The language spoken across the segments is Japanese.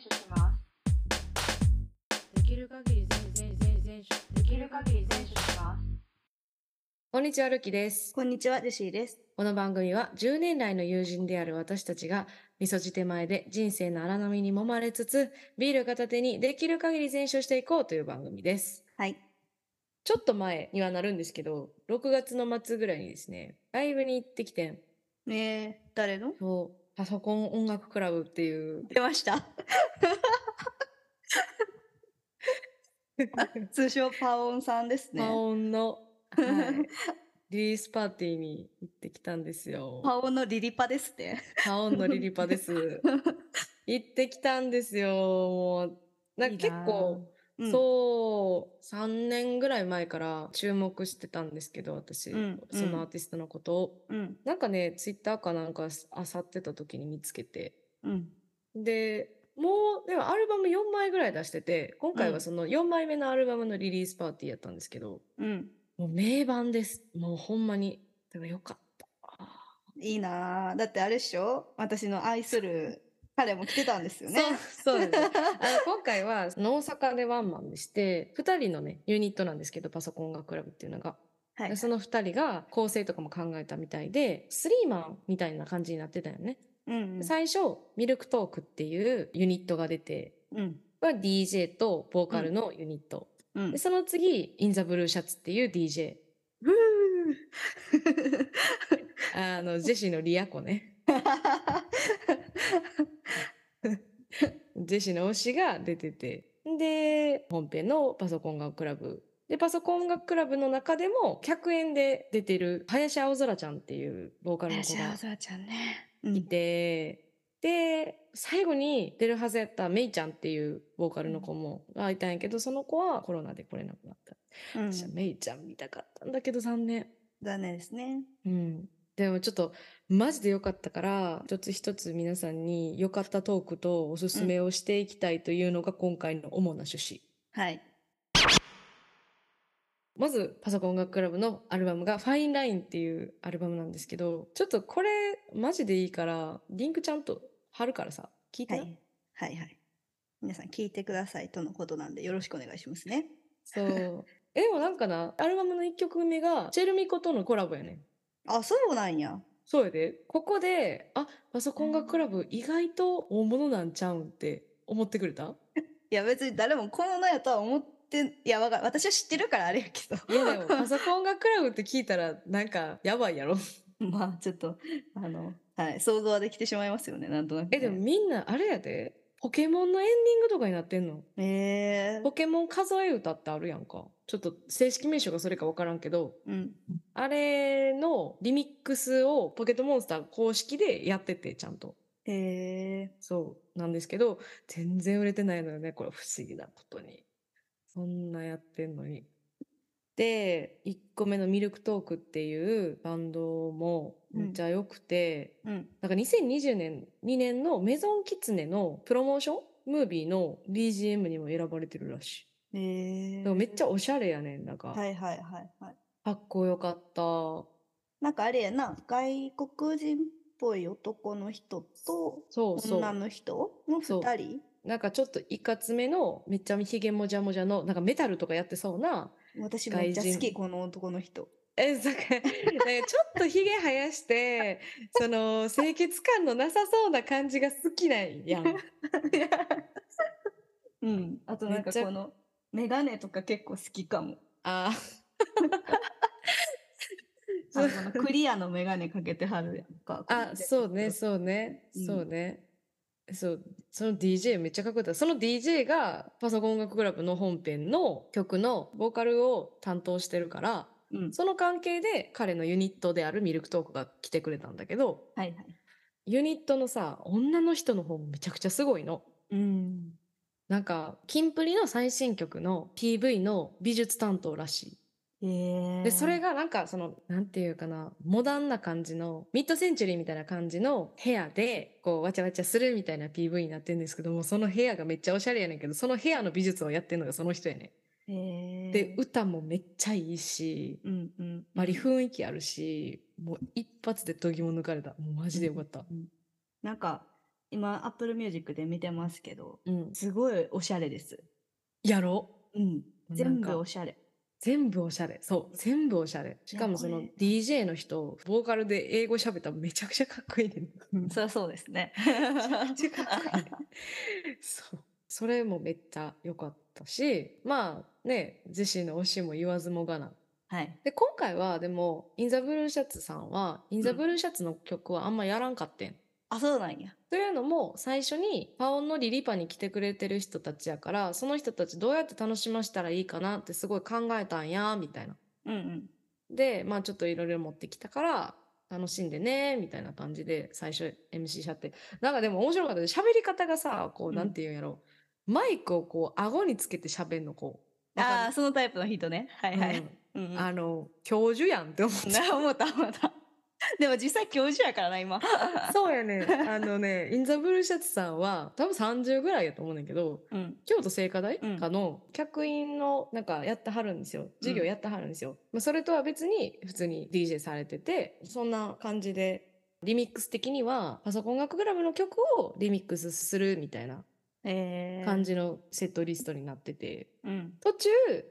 しますできる限り全全全全できる限り全種しますこんにちは、るきです。こんにちは、ジェシーです。この番組は10年来の友人である私たちが、味噌じ手前で人生の荒波に揉まれつつ、ビール片手にできる限り全勝していこうという番組です。はい。ちょっと前にはなるんですけど、6月の末ぐらいにですね、ライブに行ってきてん。ねえ、誰のそう、パソコン音楽クラブっていう、出ました。通称パオンさんですねパ。オンの、はい、リリースパーティーに行ってきたんですよ。パオンのリリパですね。パオンのリリパです。行ってきたんですよ。もう、なんか結構、うん、そう、3年ぐらい前から注目してたんですけど、私、うんそのアーティストのことを。うん。なんかね、ツイッターかなんかあさってた時に見つけて。うん。で、もう、でもアルバム4枚ぐらい出してて、今回うんはその4枚目のアルバムのリリースパーティーやったんですけど、うん。もう名盤です。もうほんまに。だからよかった。あいいなあだってあれっしょ？私の愛する彼も来てたんですよね。そう、そうです。あの今回は大阪でワンマンでして、2人のね、ユニットなんですけど、パソコン音楽クラブっていうのが。はいで。その2人が構成とかも考えたみたいで、スリーマンみたいな感じになってたよね。うんうん。最初、ミルクトークっていうユニットが出て、うん。は DJ とボーカルのユニット。うんで、。その次、インザブルーシャツっていう DJ。あの、ジェシーのリアコね。ジェシーの推しが出てて。で、本編のパソコン音楽クラブ。で、パソコン音楽クラブの中でも、客演で出てる、林青空ちゃんっていうボーカルの子がいて、で、最後に出るはずやったメイちゃんっていうボーカルの子もがいたんやけど、その子はコロナで来れなくなった。うん。私はメイちゃん見たかったんだけど残念。残念ですね。うん。でもちょっとマジで良かったから、一つ一つ皆さんに良かったトークとおすすめをしていきたいというのが今回の主な趣旨。はい。まず、パソコン音楽クラブのアルバムがファインラインっていうアルバムなんですけど、ちょっとこれマジでいいから、リンクちゃんと貼るからさ、聞いてな。はい。はいはい。皆さん聞いてくださいとのことなんでよろしくお願いしますね。そう。え、でもなんかな、アルバムの1曲目が、チェルミコとのコラボやねん。あ、そうなんや。そうやで。ここで、あ、パソコン音楽クラブ意外と大物なんちゃうんって思ってくれた？いや別に誰もこののやとは思って、いやわかる私は知ってるからあれやけど。いやでも、パソコン音楽クラブって聞いたら、なんか、やばいやろ。まあちょっと、あの、はい、想像はできてしまいますよね、なんとなく、ね。え、でもみんな、あれやで。ポケモンのエンディングとかになってんの？えーポケモン数え歌ってあるやんか。ちょっと正式名称がそれかわからんけど、うん。あれのリミックスをポケットモンスター公式でやってて、ちゃんと。えそうなんですけど、全然売れてないのよね。これ不思議なことに。そんなやってんのに。で、1個目のミルクトークっていうバンドもめっちゃ良くて、ー、うん。なんか2020年、2年のメゾンキツネのプロモーション？ムービーの BGM にも選ばれてるらしえい。ー、でもめっちゃおしゃれやねん。なんか、はいはいはいはい。かっこよかった。なんかあれやな、外国人っぽい男の人と。女の人のそう二人なんかちょっといかつめの、めっちゃひげもじゃもじゃの、なんかメタルとかやってそうな、私めっちゃ好き、この男の人。え、なんか、ちょっとひげ生やして、その、清潔感のなさそうな感じが好きなんや ん。うん。あとなんかこの、メガネとか結構好きかも。あ あのクリアのメガネかけてはるやんか。あ、あ、そうね、そうね、うんそうね。そう、その DJ めっちゃかっこよかった。その DJ がパソコン音楽クラブの本編の曲のボーカルを担当してるから、うん。その関係で彼のユニットであるミルクトークが来てくれたんだけど、はいはい。ユニットのさ、女の人の方もめちゃくちゃすごいの。うん。なんか、キンプリの最新曲の PV の美術担当らしい。えー、で、それがなんかその、なんていうかな、モダンな感じの、ミッドセンチュリーみたいな感じの部屋で、こう、わちゃわちゃするみたいな PV になってるんですけども、その部屋がめっちゃおしゃれやねんけど、その部屋の美術をやってるのがその人やねで、歌もめっちゃいいし、うんうん。まり雰囲気あるし、もう一発で研ぎも抜かれた。もうマジでよかった。うんなんか、今 Apple Music で見てますけど、うん。すごいおしゃれです。やろ？うん。なん全か部おしゃれ。全部おしゃれ。そう。全部おしゃれ。しかもその DJ の人、ボーカルで英語喋ったらめちゃくちゃかっこいいね。そりゃそうですね。ゃくちゃかっこいいね。そう。それもめっちゃ良かったし、まあね、ジェシーの推しも言わずもがな。はい。で、今回はでも、インザブルーシャツさんは、インザうんブルーシャツの曲はあんまやらんかってん。あ、そうなんや。というのも、最初にパオンのリリパに来てくれてる人たちやから、その人たちどうやって楽しませたらいいかなってすごい考えたんや、みたいな。うんうん。で、まあちょっといろいろ持ってきたから、楽しんでね、みたいな感じで最初 MC しちゃって。なんかでも面白かったです。喋り方がさ、こう、うんなんて言うんやろ。マイクをこう、顎につけて喋んの、こう。ああ、そのタイプの人ね。はいはい。うんうんうんあの、教授やんって思って。な思った思った。でも実際教授やからな、今。そうやね。あのね、インザブルーシャツさんは、多分30ぐらいやと思うねんだけど、うん。京都精華大うんかの客員のなんかやってはるんですよ。授業やってはるんですよ。まあ、それとは別に普通に DJ されてて、そんな感じで、リミックス的にはパソコン楽クラブの曲をリミックスするみたいなえー、感じのセットリストになってて、うん。途中、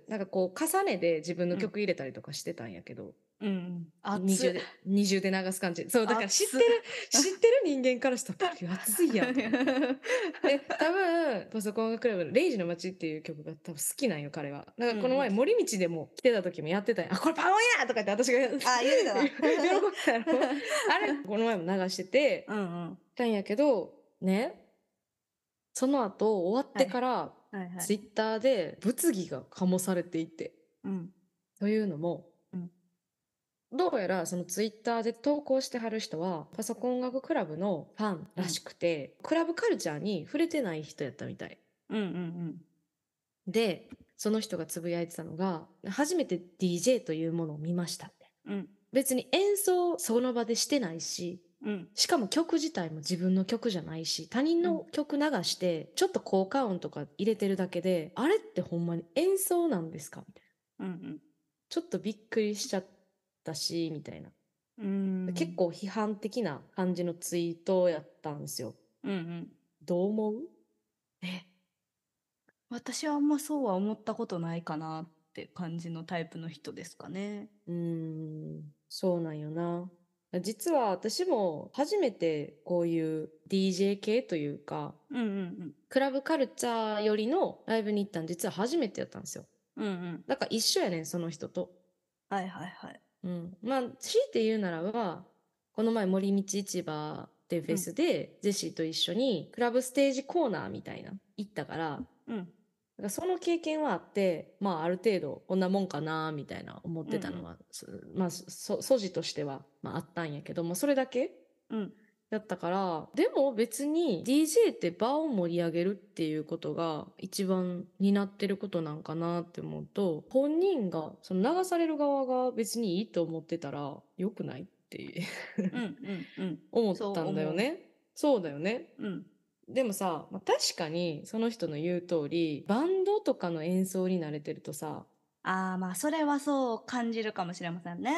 なんかこう重ねで自分の曲入れたりとかしてたんやけど、うんうん。二重熱で二重で流す感じ。そう、だから知って熱る、知ってる人間からしたら、熱いやん。で、多分、パソコンクラブのレイジの街っていう曲が多分好きなんよ、彼は。だからこの前、うん森道でも来てた時もやってたんや。あ、これパオンやとか言って私が、あ、言うてたな。喜んでたやろ。あれ、この前も流してて、うんうん。たんやけど、ね、その後終わってから。ツイッターで物議が醸されていて、うん。というのも、うんどうやらそのツイッターで投稿してはる人はパソコン音楽クラブのファンらしくて、クラブカルチャーに触れてない人やったみたい。うんうんで、その人がつぶやいてたのが、初めて DJ というものを見ましたって。うん。うん。別に演奏その場でしてないし、うん。しかも曲自体も自分の曲じゃないし、他人の曲流して、ちょっと効果音とか入れてるだけで、あれってほんまに演奏なんですかみたいな。うんちょっとびっくりしちゃったし、みたいな。うん。うん。結構批判的な感じのツイートやったんですよ。うんうん。どう思う？え？私はあんまそうは思ったことないかなって感じのタイプの人ですかね。うーん、そうなんよな。実は私も初めてこういう DJ 系というか、うんうんクラブカルチャーよりのライブに行ったん実は初めてやったんですよ。うん。うんうん。だから一緒やねん、その人と。はいはいはい。うん。まあ、強いて言うならば、この前森道市場っていうフェスで、ジェシーと一緒にクラブステージコーナーみたいな行ったから、うん。だからその経験はあって、まあある程度こんなもんかなみたいな思ってたのは、そまあそ素地としては、まあ、あったんやけども、それだけうん。だったから、でも別に DJ って場を盛り上げるっていうことが一番担ってることなんかなって思うと、本人が、その流される側が別にいいと思ってたら良くないってうんうんうん。思ったんだよね。そうだよね。うん。でもさ、まあ、確かにその人の言う通り、バンドとかの演奏に慣れてるとさ、ああ、まあそれはそう感じるかもしれませんね。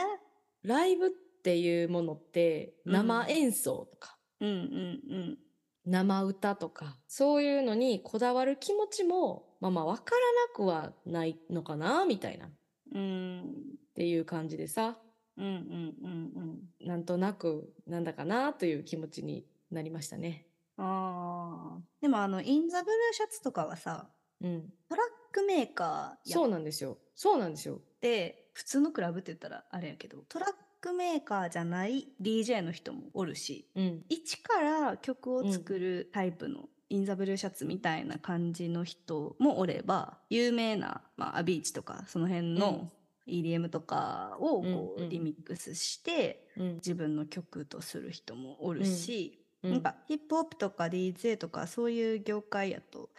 ライブっていうものって生演奏とか、うんうん生歌とか、そういうのにこだわる気持ちも、まあまあわからなくはないのかな、みたいな、っうん。うん。ていう感じでさ、うんうんうんうん。なんとなくなんだかなという気持ちになりましたね。ああ。でもあの、インザブルーシャツとかはさ、うん。トラックメーカーやそうっなんですよ。そうなんですよ。て、普通のクラブって言ったらあれやけど、トラックメーカーじゃない DJ の人もおるし、うん。一から曲を作るタイプの、インザブルーシャツみたいな感じの人もおれば、有名な、まあ、アビーチとか、その辺の EDM とかをこう、リミックスして、うん。自分の曲とする人もおるし、うんなんかヒップホップとか DJ とかそういう業界やと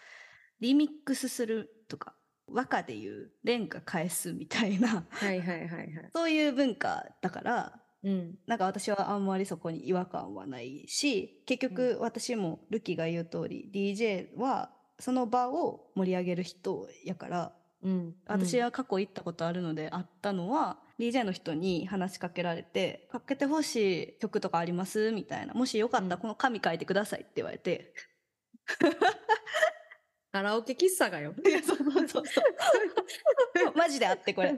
リミックスするとか和歌で言う廉価返すみたいなはいはいはいはい。そういう文化だからうん。なんか私はあんまりそこに違和感はないし結局私もルキが言う通り DJ はその場を盛り上げる人やからうん。私は過去行ったことあるのであったのは DJ の人に話しかけられて「かけてほしい曲とかあります?」みたいな「もしよかったらうんこの紙書いてください」って言われて カラオケ喫茶がよ。いやそうそうそうそう マジであってこれ。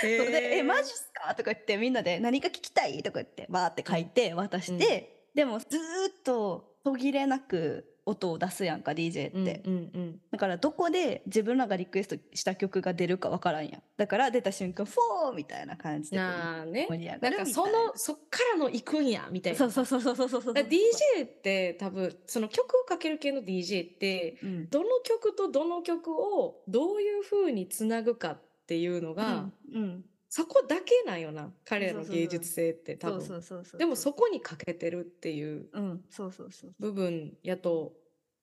それで「えマジっすか?」とか言ってみんなで「何が聞きたい?」とか言ってバーって書いて渡して、でもずーっと途切れなく音を出すやんか DJ って、うんうんうん。だからどこで自分らがリクエストした曲が出るかわからんやん。だから出た瞬間「フォー!」みたいな感じでなあね。盛り上がるみたいな。のそっからの行くんやみたいな。そうそうそうそうそうそうそう DJ って多分その曲をかける系の DJ ってうん。どの曲とどの曲をどういう風につなぐかっていうのが、うんうんそこだけなんよな彼らの芸術性って多分。でもそこに欠けてるっていう部分やと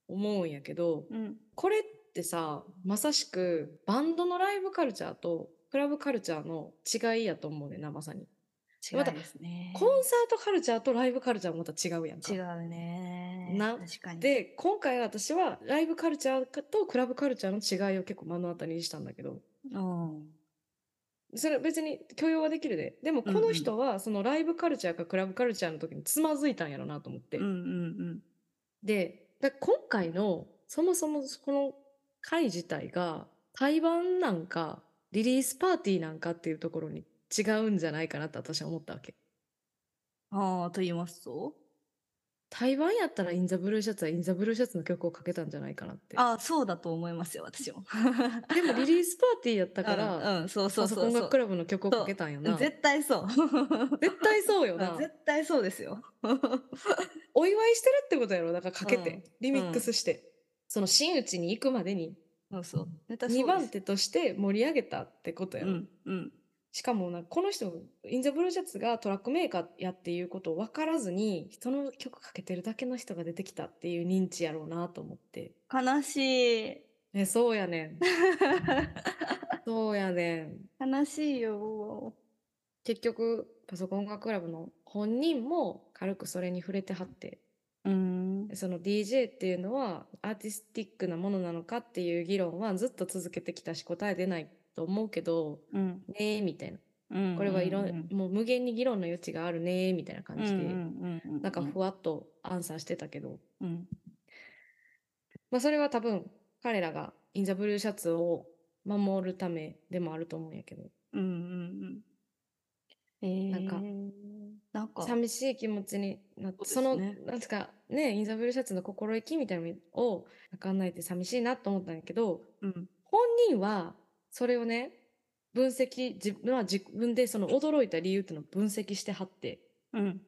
思うんやけどうん。これってさまさしくバンドのライブカルチャーとクラブカルチャーの違いやと思うねんなまさに。違いですね。コンサートカルチャーとライブカルチャーもまた違うやんか。違うね。な。確かに。で今回私はライブカルチャーとクラブカルチャーの違いを結構目の当たりにしたんだけど。うんそれ別に許容はできるで。でもこの人はそのライブカルチャーかクラブカルチャーの時につまずいたんやろなと思って、うんうんでだ今回のそもそもこの会自体が対バンなんかリリースパーティーなんかっていうところに違うんじゃないかなって私は思ったわけ。ああと言いますと？対バンやったらインザブルーシャツはインザブルーシャツの曲をかけたんじゃないかなって。ああそうだと思いますよ私も。でもリリースパーティーやったから、うんうんそうそうそうそう。ン楽クラブの曲をかけたんよな。絶対そう。絶対そうよな。絶対そうですよ。お祝いしてるってことやろ。だからかけて、うんリミックスして、その真打ちに行くまでに。そうそう。絶対そう2番手として盛り上げたってことやろ。うんうんしかもな、この人、インザブルーシャツがトラックメーカーやっていうことを分からずに、人の曲かけてるだけの人が出てきたっていう認知やろうなと思って。悲しいね、そうやねん。そうやねん。悲しいよ結局、パソコン楽クラブの本人も軽くそれに触れてはって、うんその DJ っていうのはアーティスティックなものなのかっていう議論はずっと続けてきたし答え出ないと思うけどうん。ねえみたいな。うん。これはいろん、うんもう無限に議論の余地があるねえみたいな感じで、なんかふわっとアンサーしてたけど、うん。まあ、それは多分彼らがインザブルーシャツを守るためでもあると思うんやけど。うんうんうん。えー、なんかなんか寂しい気持ちになってそ,、のそうですね。なんつうかねインザブルーシャツの心意気みたいなのを分かんないって寂しいなと思ったんやけどうん。本人はそれをね分析自分は自分でその驚いた理由っていうのを分析してはって。うん。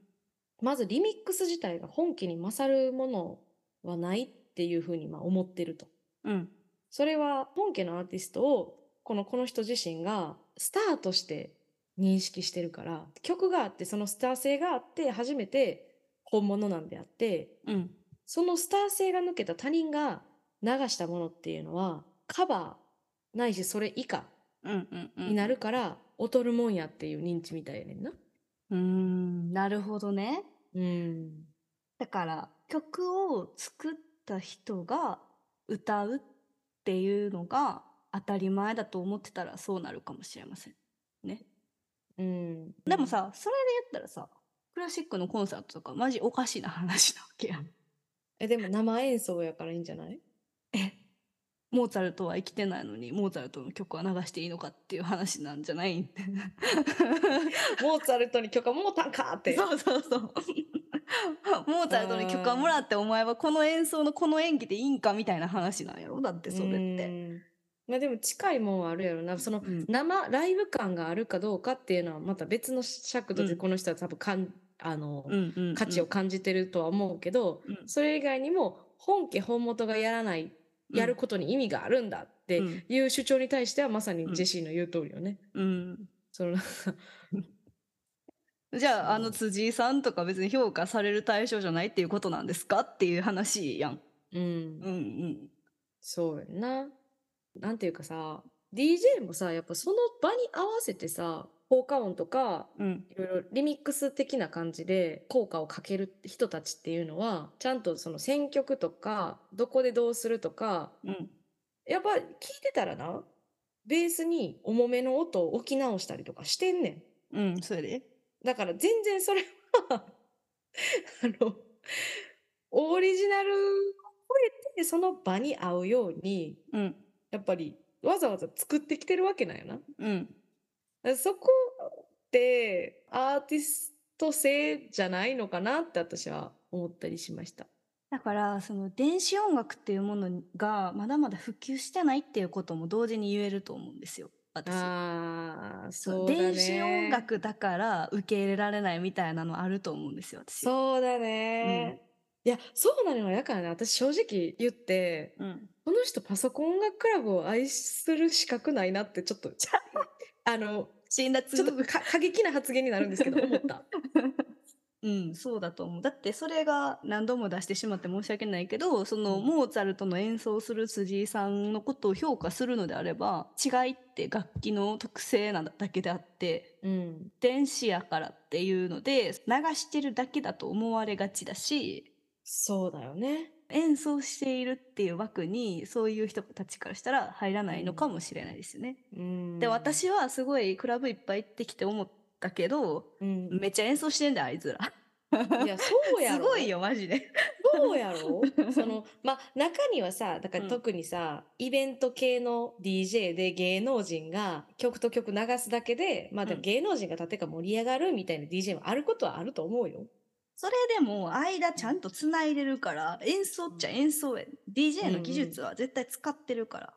まずリミックス自体が本気に勝るものはないっていうふうにまあ思ってると。うん。それは本家のアーティストをこのこの人自身がスターとして認識してるから曲があってそのスター性があって初めて本物なんであってうん。そのスター性が抜けた他人が流したものっていうのはカバーないしそれ以下になるから劣るもんやっていう認知みたいやねんな。うーんなるほどねうん。だから曲を作った人が歌うっていうのが当たり前だと思ってたらそうなるかもしれませんね。うん。でもさそれで言ったらさクラシックのコンサートとかマジおかしな話なわけやん。え、でも生演奏やからいいんじゃない？えモーツァルトは生きてないのにモーツァルトの曲は流していいのかっていう話なんじゃない？モーツァルトに許可もうたんかって。そうそうそう。モーツァルトに許可もらってお前はこの演奏のこの演技でいいんかみたいな話なんやろ？だってそれって。うんまあでも近いもんはあるやろな。そのうん生ライブ感があるかどうかっていうのはまた別の尺度でうんこの人は多分かん、あの、うんうんうん価値を感じてるとは思うけど、うんそれ以外にも本家本元がやらない、やることに意味があるんだってうん。いう主張に対してはまさにジェシーの言う通りよね。うん。その じゃああの辻井さんとか別に評価される対象じゃないっていうことなんですかっていう話やん。うん。うんうん。そうやんな。なんていうかさ、DJ もさ、やっぱその場に合わせてさ、効果音とか、うんいろいろリミックス的な感じで効果をかける人たちっていうのは、ちゃんとその選曲とか、どこでどうするとか、うんやっぱ聞いてたらな、ベースに重めの音を置き直したりとかしてんねん。うん、それで。だから全然それは あの、オリジナルを超えてその場に合うように、うん。やっぱりわざわざ作ってきてるわけなんよな。うん。らそこってアーティスト性じゃないのかなって私は思ったりしました。だから、その電子音楽っていうものがまだまだ普及してないっていうことも同時に言えると思うんですよ。私。ああ、そそうね。電子音楽だから受け入れられないみたいなのあると思うんですよ、私。そうだね。いや、そうなのよ。だからね、私正直言って、うん。この人パソコン音楽クラブを愛する資格ないなってちょっと、あの、辛辣ちょっとか過激な発言になるんですけど、思った。うん、そうだと思う。だってそれが何度も出してしまって申し訳ないけど、そのうんモーツァルトの演奏する辻井さんのことを評価するのであれば、違いって楽器の特性なだけであって、うん。電子やからっていうので流してるだけだと思われがちだし、そうだよね。演奏しているっていう枠にそういう人たちからしたら入らないのかもしれないですよね。うん。で、私はすごいクラブいっぱい行ってきて思ったけど、うん。めっちゃ演奏してんだよ、あいつら。いや、そうやろ。すごいよ、マジで。そうやろ その、まあ、中にはさ、だからうん特にさ、イベント系の DJ で芸能人が曲と曲流すだけで、まあ、で芸能人が立てか盛り上がるみたいな DJ もあることはあると思うよ。それでも間ちゃんと繋いでるから、演奏っちゃ演奏や。DJ の技術は絶対使ってるから。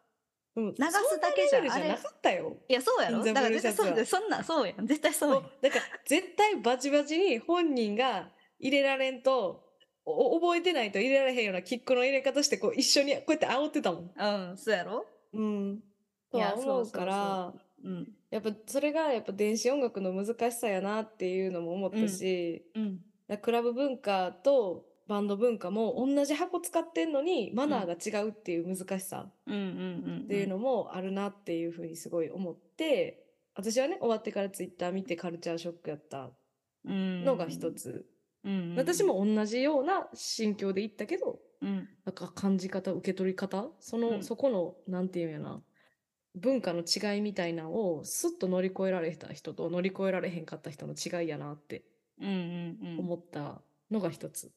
うん、流すだけじゃあれなかったよ。いや、そうやろだから絶対そうだよ。そんなん、そうやん。絶対そうやん。だから絶対バチバチに本人が入れられんと、お覚えてないと入れられへんようなキックの入れ方して、こう一緒にこうやって煽ってたもん。うん、そうやろうん。とは思うから、うん。やっぱそれがやっぱ電子音楽の難しさやなっていうのも思ったし、うん。だからクラブ文化とバンド文化も同じ箱使ってんのにマナーが違うっていう難しさ。っていうのもあるなっていうふうにすごい思って、私はね終わってからツイッター見てカルチャーショックやったののが一。つ。私も同じような心境で行ったけどうん。なんか感じ方受け取り方その、うんそこのなんていうんやな文化の違いみたいなのをスッと乗り越えられた人と乗り越えられへんかった人の違いやなって。思ったのが一つ。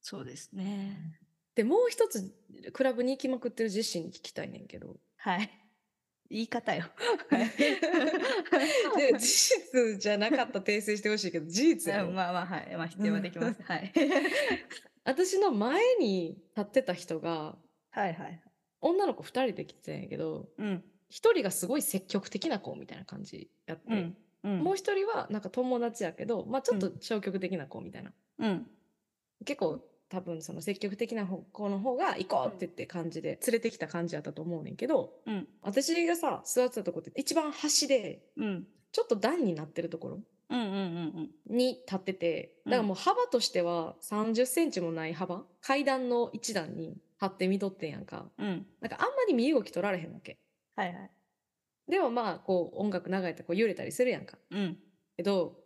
そうですね。でもう一つクラブに行きまくってる実施に聞きたいねんけどはい。言い方よ。で事実じゃなかった訂正してほしいけど事実やろ、まあまあ、はい。まあ、否定はできます。はい。私の前に立ってた人がはいはい。女の子2人で来てたんやけどうん。1人がすごい積極的な子みたいな感じやって、うん。うん。もう1人はなんか友達やけど、まあ、ちょっと消極的な子みたいな、うん。結構多分その積極的な子の方が行こうって言って感じで連れてきた感じやったと思うねんけどうん。私がさ座ってたとこって一番端でうん。ちょっと段になってるところうんうんうんに立っててだからもう幅としては30センチもない幅階段の一段に立って見とってんやんかうん。うん。なんかあんまり身動き取られへんわけはいはい。でもまあこう音楽流れてこう揺れたりするやんかうん。けど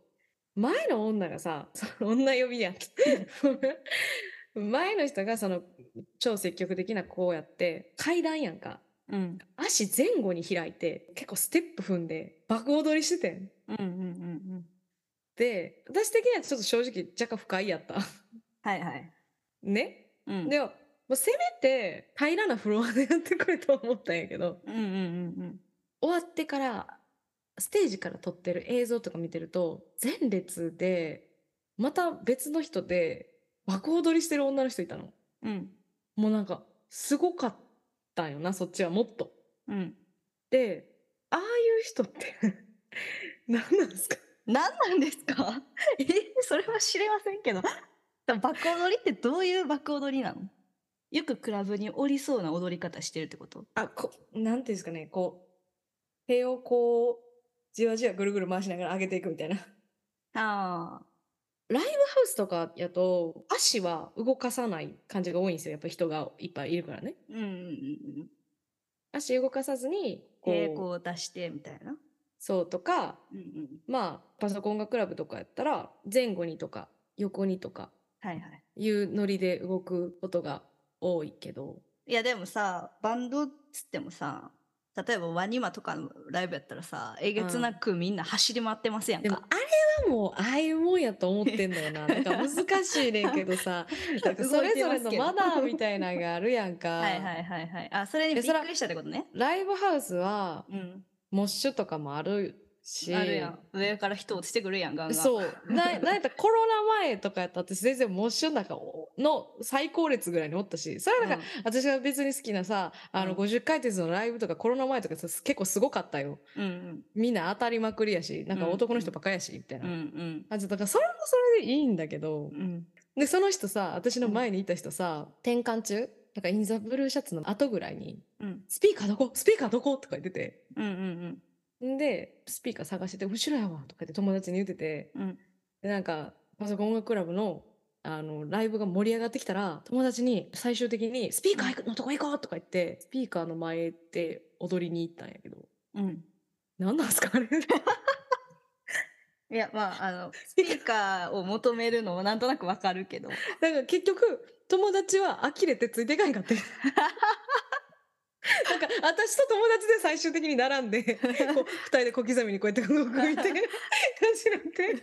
前の女がさその 女呼びやん 前の人がその超積極的な子やって階段やんかうん。足前後に開いて結構ステップ踏んで爆踊りしててんうんうんうんうん。で私的にはちょっと正直若干不快やったはいはい。ねうん。でももうせめて平らなフロアでやってくれと思ったんやけどうんうんうんうん。終わってからステージから撮ってる映像とか見てると前列でまた別の人で爆踊りしてる女の人いたのうん。もうなんかすごかったんよなそっちはもっとうん。でああいう人って 何なんですか？何なんですか？えそれは知れませんけど。爆踊りってどういう爆踊りなの？よくクラブにおりそうな踊り方してるってこと？あこなんていうんですかねこう手をこうじわじわぐるぐる回しながら上げていくみたいなああ。ライブハウスとかやと足は動かさない感じが多いんですよやっぱ人がいっぱいいるからねうんうんうん足動かさずにこう抵抗を出してみたいな。そうとかうんうん。まあパソコン音楽クラブとかやったら前後にとか横にとかはいはい。いうノリで動くことが多いけどいやでもさ、バンドっつってもさ、例えばワニマとかのライブやったらさえげつなくみんな走り回ってますやんか、でもあれはもうああいうもんやと思ってんだよな。なんか難しいねんけどさ、それぞれのマナーみたいなのがあるやんか。はいはいはいはい。あそれにびっくりしたってことね。ライブハウスはうん。モッシュとかもあるし、あるやん。上から人落ちてくるやんガンガン。そう。な、なんやったらコロナ前とかやったら私全然モッシュの中の最高列ぐらいにおったし、それはなんか、私が別に好きなさ、あのうん。50回転のライブとかコロナ前とかさ結構すごかったよ。うんうん。みんな当たりまくりやし、なんか男の人ばっかりやし、みたいうんうな。ん。あ、だからそれもそれでいいんだけど、うん。で、その人さ、私の前にいた人さ、転換中なんかインザブルーシャツの後ぐらいに、うんスピーカーどこ？スピーカーどこ？とか言ってて、うんうんんで、スピーカー探してて、後ろやわとか言って友達に言ってて、うん。で、なんか、パソコン音楽クラブの、あの、ライブが盛り上がってきたら、友達に最終的に、スピーカーのとこ行こうとか言って、スピーカーの前で踊りに行ったんやけど、うん。何なんすかあれ？いやまああのスピーカーを求めるのもなんとなくわかるけど。なんか結局、友達は呆れてついていかへんかって。なんか、私と友達で最終的に並んで、こう、二人で小刻みにこうやって動いな感じになって。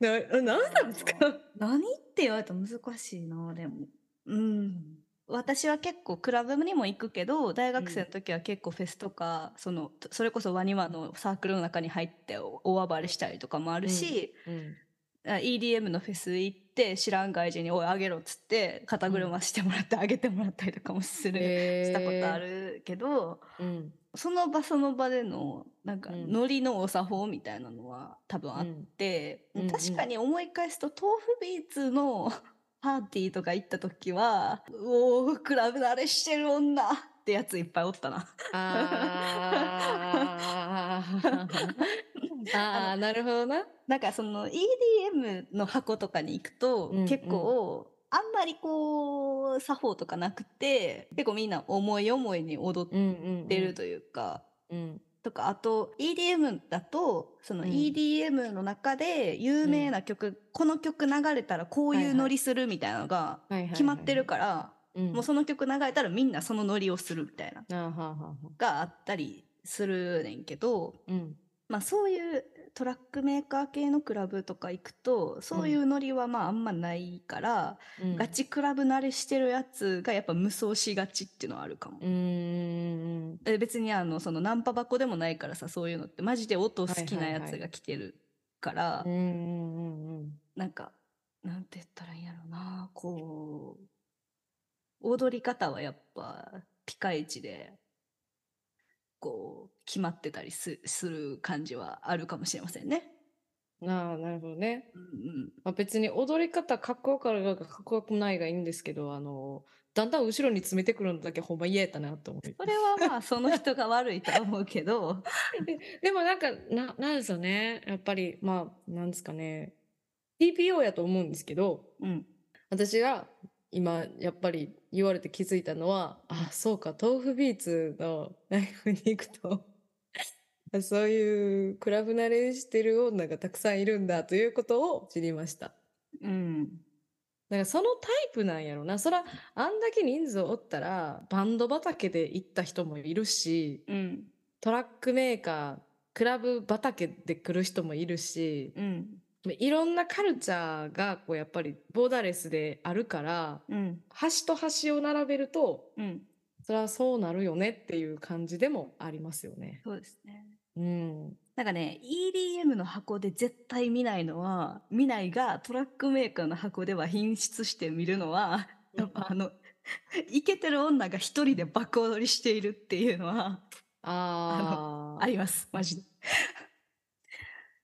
な、何なんですか？何って言われたら難しいなでもうん私は結構クラブにも行くけど大学生の時は結構フェスとか、そのそれこそワニワのサークルの中に入ってお大暴れしたりとかもあるし、うん。あ EDM のフェス行って知らん外人に「おいあげろ」っつって肩車してもらってあげてもらったりとかもする、へー。したことあるけどうん。その場その場でのなんかうん。ノリのお作法みたいなのは多分あっうん。て、うんうん。確かに思い返すと豆腐ビーツの パーティーとか行った時は「おおクラブ慣れしてる女」ってやついっぱいおったな。あー あー、なるほどな。なんかその EDM の箱とかに行くと、うん結構あんまりこう作法とかなくて結構みんな思い思いに踊うんうん、ってるというか。うん。とかあと EDM だとそのうん EDM の中で有名な曲、この曲流れたらこういうノリするみたいなのが決まってるから、うん、もうその曲流れたらみんなそのノリをするみたいながあったりするねんけど、ーうん。まあ、そういうトラックメーカー系のクラブとか行くとそういうノリはまああんまないから、うんガチクラブ慣れしてるやつがやっぱ無双しがちっていうのはあるかも。うーん。え別にあのそのナンパ箱でもないからさそういうのってマジで音好きなやつが来てるから、うんうんうんうん。なんかなんて言ったらいいんやろなこう踊り方はやっぱピカイチでこう決まってたりすする感じはあるかもしれませんね。ああ、なるほどね。うんうんまあ、別に踊り方かっこよかろうがかっこよくないがいいんですけど、あの、だんだん後ろに詰めてくるのだけほんま嫌やったなと思って。それはまあその人が悪いとは思うけど でもなんか、な、なんですよね。やっぱり、まあ、なんですかね。TPO やと思うんですけど、うん私が今やっぱり言われて気づいたのは、あ、そうか、豆腐ビーツのライブに行くと、そういうクラブ慣れしてる女がたくさんいるんだということを知りました。うんだからそのタイプなんやろな。そら、あんだけ人数おったら、バンド畑で行った人もいるし、うんトラックメーカー、クラブ畑で来る人もいるし、うんいろんなカルチャーがこうやっぱりボーダーレスであるから、うん端と端を並べると、うんそれはそうなるよねっていう感じでもありますよね。そうですね。うん。なんかね EDM の箱で絶対見ないのは見ないがトラックメーカーの箱では品質して見るのはやっぱあのイケてる女が一人で爆踊りしているっていうのはあありますマジで。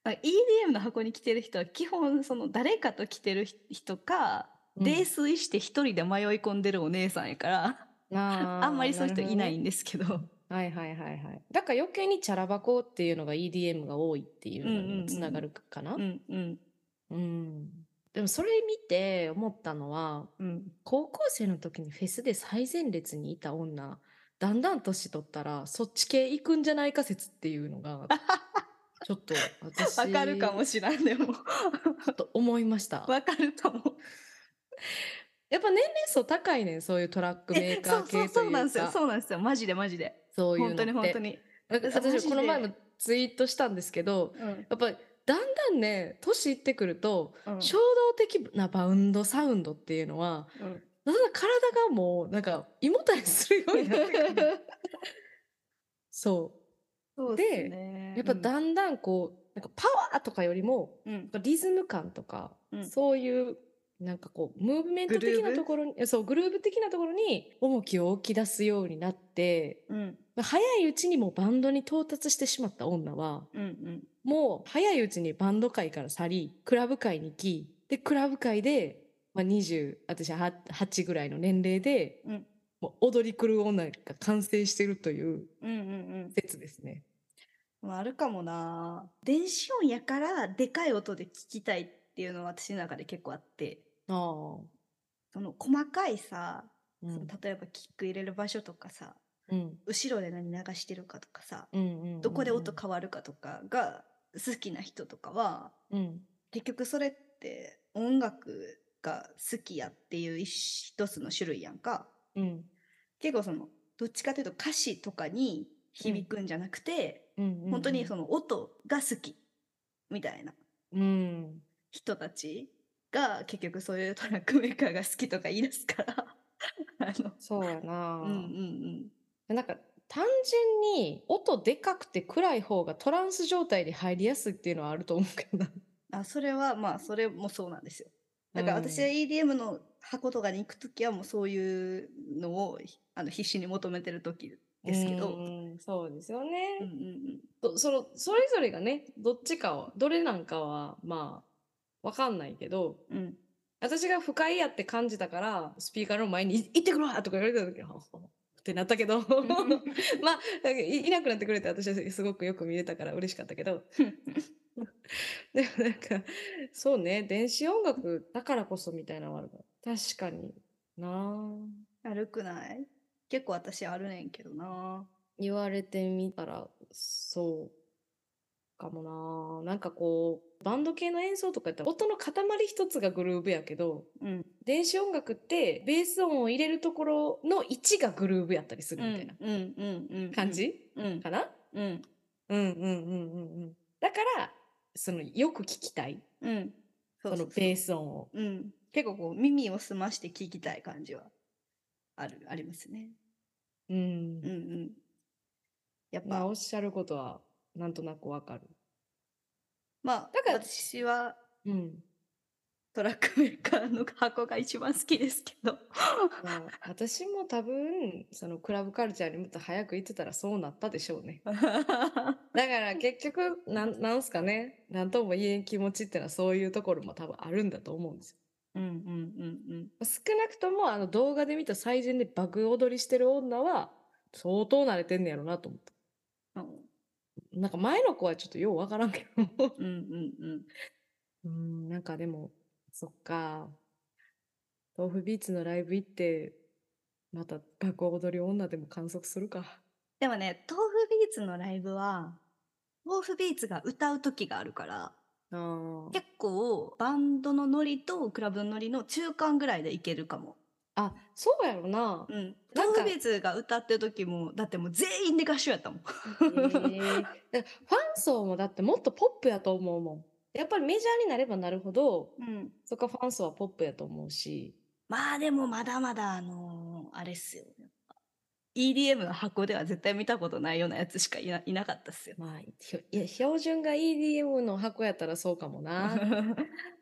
あ EDM の箱に来てる人は基本その誰かと来てる人か、泥酔して一人で迷い込んでるお姉さんやから、あー あんまりそういう人いないるんですけど。はいはいはいはい。だから余計にチャラ箱っていうのが EDM が多いっていうのにつながるかな。うんうんうん。でもそれ見て思ったのは、うん。高校生の時にフェスで最前列にいた女、だんだん年取ったらそっち系行くんじゃないか説っていうのが、ちょっと私、わかるかもしらんでも。と思いました。わかると思う。やっぱ年齢層高いねんそういうトラックメーカー系というかそうそうそうなんですよ。そうなんですよ。マジでマジで。そういうのって。本当に本当に、私この前もツイートしたんですけどうん。やっぱりだんだんね年いってくるとうん。衝動的なバウンドサウンドっていうのはうん。だんだん体がもうなんか胃もたれするようになってくる。そ そうでね。うやっぱだんだんこうなんかパワーとかよりもうん。リズム感とか、うん。そういうなんかこうムーブメント的なところにそうグルーヴ的なところに重きを置き出すようになってうん。まあ早いうちにもうバンドに到達してしまった女はうんうん。もう早いうちにバンド界から去りクラブ界に行きでクラブ界で、まあ、20私は8ぐらいの年齢でうんもう踊り狂う女が完成してるといううんうん説ですね。うんあるかもな。電子音やからでかい音で聞きたいっていうのは私の中で結構あって。ああ、その細かいさ、うん。その例えばキック入れる場所とかさうん。後ろで何流してるかとかさ、うんうんうんどこで音変わるかとかが好きな人とかはうん。結局それって音楽が好きやっていう一一つの種類やんかうん。結構そのどっちかというと歌詞とかに響くんじゃなくて、うん。うん。本当にその音が好きみたいな。うん。人たちが結局そういうトラックメーカーが好きとか言い出すから。あのそうやな、うんうんなんか単純に音でかくて暗い方がトランス状態に入りやすいっていうのはあると思うけどな。あそれはまあそれもそうなんですよだから私は EDM の箱とかに行く時はもうそういうのをあの必死に求めてる時ですけど、うんそうですよね、うんうんどそのそれぞれがねどっちかはどれなんかはまあわかんないけどうん。うん私が不快やって感じたからスピーカーの前に「行ってくるわ!」とか言われた時はってなったけど。まあいなくなってくれて私はすごくよく見れたから嬉しかったけど でもなんかそうね電子音楽だからこそみたいなのはあるから確かにな。あ悪くない？結構私あるねんけどな。言われてみたらそうかもな。なんかこうバンド系の演奏とかやったら音の塊一つがグルーヴやけどうん。電子音楽ってベース音を入れるところの位置がグルーヴやったりするみたいな感じ、うん。かな？うん。うんうんうんうんうん。だからそのよく聞きたい。うん。そのベース音を。うん。結構こう耳を澄まして聞きたい感じはあるありますね。うん。うんうん。やっぱ。まあおっしゃることはなんとなくわかる。まあだから私はうんトラックメーカーの箱が一番好きですけど まあ、私も多分そのクラブカルチャーにもっと早く行ってたらそうなったでしょうね。だから結局なんなんすかねなんとも言えん気持ちってのはそういうところも多分あるんだと思うんですよ。うんうんうん少なくともあの動画で見た最前で爆踊りしてる女は相当慣れてんねやろなと思った。うんなんか前の子はちょっとようわからんけど。うんうんうん うんなんかでもそっか tofubeats のライブ行ってまた爆踊り女でも観測するか。でもね tofubeats のライブは tofubeats が歌う時があるから結構バンドのノリとクラブのノリの中間ぐらいでいけるかも。あそうやろな。うん。豆腐ビーツが歌ってる時もだってもう全員で合唱やったもん。へーファン層もだってもっとポップやと思うもん。やっぱりメジャーになればなるほど、うん。そこはファン層はポップやと思うし。まあでもまだまだあのーあれっすよ。EDM の箱では絶対見たことないようなやつしかいないなかったっすよ。まあ、いや、標準が EDM の箱やったらそうかもな。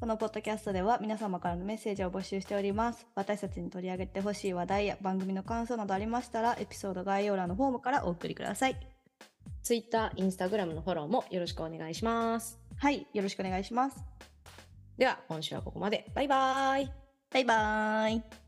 このポッドキャストでは皆様からのメッセージを募集しております。私たちに取り上げてほしい話題や番組の感想などありましたら、エピソード概要欄のフォームからお送りください。Twitter、Instagram のフォローもよろしくお願いします。はい、よろしくお願いします。では、今週はここまで。バイバイ。バイバーイ。